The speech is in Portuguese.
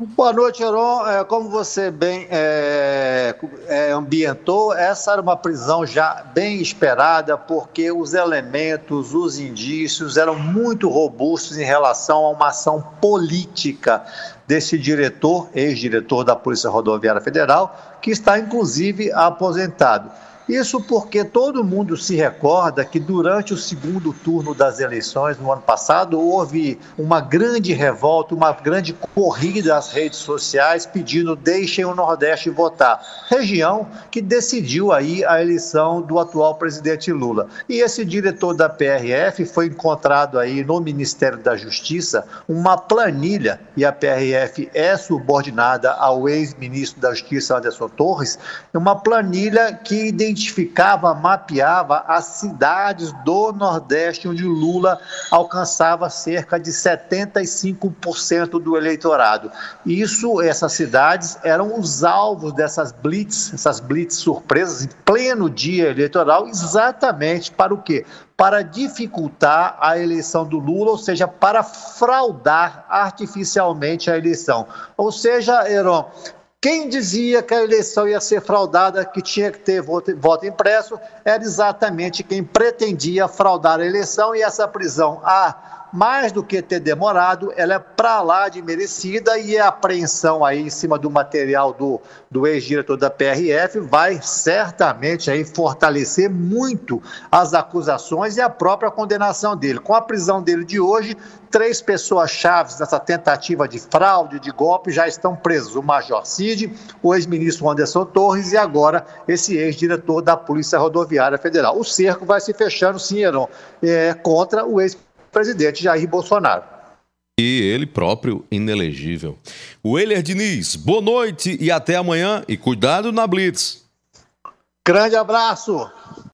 Boa noite, Heron. É, como você bem é, é, ambientou, essa era uma prisão já bem esperada, porque os elementos, os indícios eram muito robustos em relação a uma ação política desse diretor, ex-diretor da Polícia Rodoviária Federal, que está inclusive aposentado. Isso porque todo mundo se recorda que durante o segundo turno das eleições no ano passado houve uma grande revolta, uma grande corrida às redes sociais pedindo deixem o Nordeste votar. Região que decidiu aí a eleição do atual presidente Lula. E esse diretor da PRF foi encontrado aí no Ministério da Justiça uma planilha e a PRF é subordinada ao ex-ministro da Justiça Anderson Torres, uma planilha que identifica identificava, mapeava as cidades do Nordeste onde Lula alcançava cerca de 75% do eleitorado. Isso, essas cidades eram os alvos dessas blitz, essas blitz surpresas em pleno dia eleitoral, exatamente para o quê? para dificultar a eleição do Lula, ou seja, para fraudar artificialmente a eleição. Ou seja, Heron, quem dizia que a eleição ia ser fraudada, que tinha que ter voto, voto, impresso, era exatamente quem pretendia fraudar a eleição e essa prisão. Ah, mais do que ter demorado, ela é para lá de merecida e a apreensão aí em cima do material do, do ex-diretor da PRF vai certamente aí fortalecer muito as acusações e a própria condenação dele. Com a prisão dele de hoje, três pessoas chaves nessa tentativa de fraude, de golpe, já estão presos. O Major Cid, o ex-ministro Anderson Torres e agora esse ex-diretor da Polícia Rodoviária Federal. O cerco vai se fechando, sim, Heron, é, contra o ex presidente Jair Bolsonaro. E ele próprio inelegível. O Euler Diniz, boa noite e até amanhã. E cuidado na Blitz. Grande abraço.